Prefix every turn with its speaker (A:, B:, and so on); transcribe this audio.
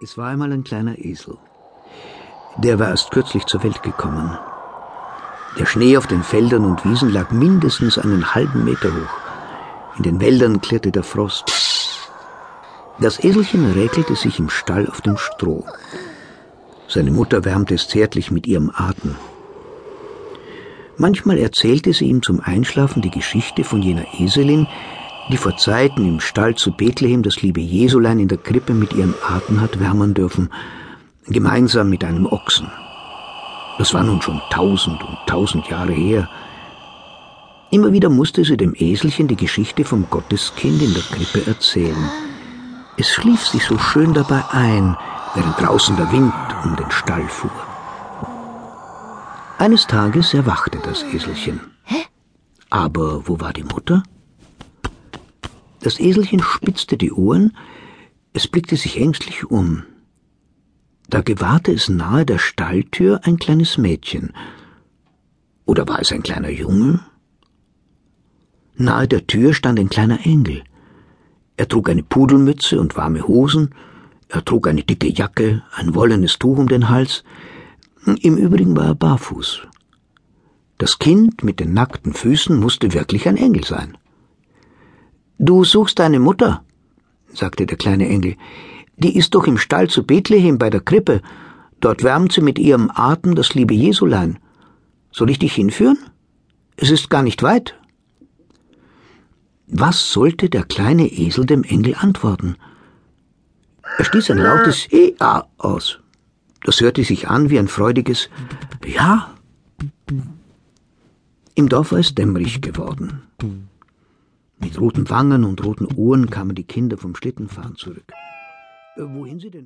A: Es war einmal ein kleiner Esel. Der war erst kürzlich zur Welt gekommen. Der Schnee auf den Feldern und Wiesen lag mindestens einen halben Meter hoch. In den Wäldern klirrte der Frost. Das Eselchen räkelte sich im Stall auf dem Stroh. Seine Mutter wärmte es zärtlich mit ihrem Atem. Manchmal erzählte sie ihm zum Einschlafen die Geschichte von jener Eselin, die vor Zeiten im Stall zu Bethlehem das liebe Jesulein in der Krippe mit ihrem Atem hat wärmen dürfen, gemeinsam mit einem Ochsen. Das war nun schon tausend und tausend Jahre her. Immer wieder musste sie dem Eselchen die Geschichte vom Gotteskind in der Krippe erzählen. Es schlief sich so schön dabei ein, während draußen der Wind um den Stall fuhr. Eines Tages erwachte das Eselchen. Aber wo war die Mutter? Das Eselchen spitzte die Ohren, es blickte sich ängstlich um. Da gewahrte es nahe der Stalltür ein kleines Mädchen. Oder war es ein kleiner Junge? Nahe der Tür stand ein kleiner Engel. Er trug eine Pudelmütze und warme Hosen, er trug eine dicke Jacke, ein wollenes Tuch um den Hals, im Übrigen war er barfuß. Das Kind mit den nackten Füßen musste wirklich ein Engel sein. Du suchst deine Mutter, sagte der kleine Engel. Die ist doch im Stall zu Bethlehem bei der Krippe. Dort wärmt sie mit ihrem Atem das liebe Jesulein. Soll ich dich hinführen? Es ist gar nicht weit. Was sollte der kleine Esel dem Engel antworten? Er stieß ein lautes Ea aus. Das hörte sich an wie ein freudiges Ja. Im Dorf war es dämmerig geworden. Mit roten Wangen und roten Ohren kamen die Kinder vom Schlittenfahren zurück. Äh, wohin sie denn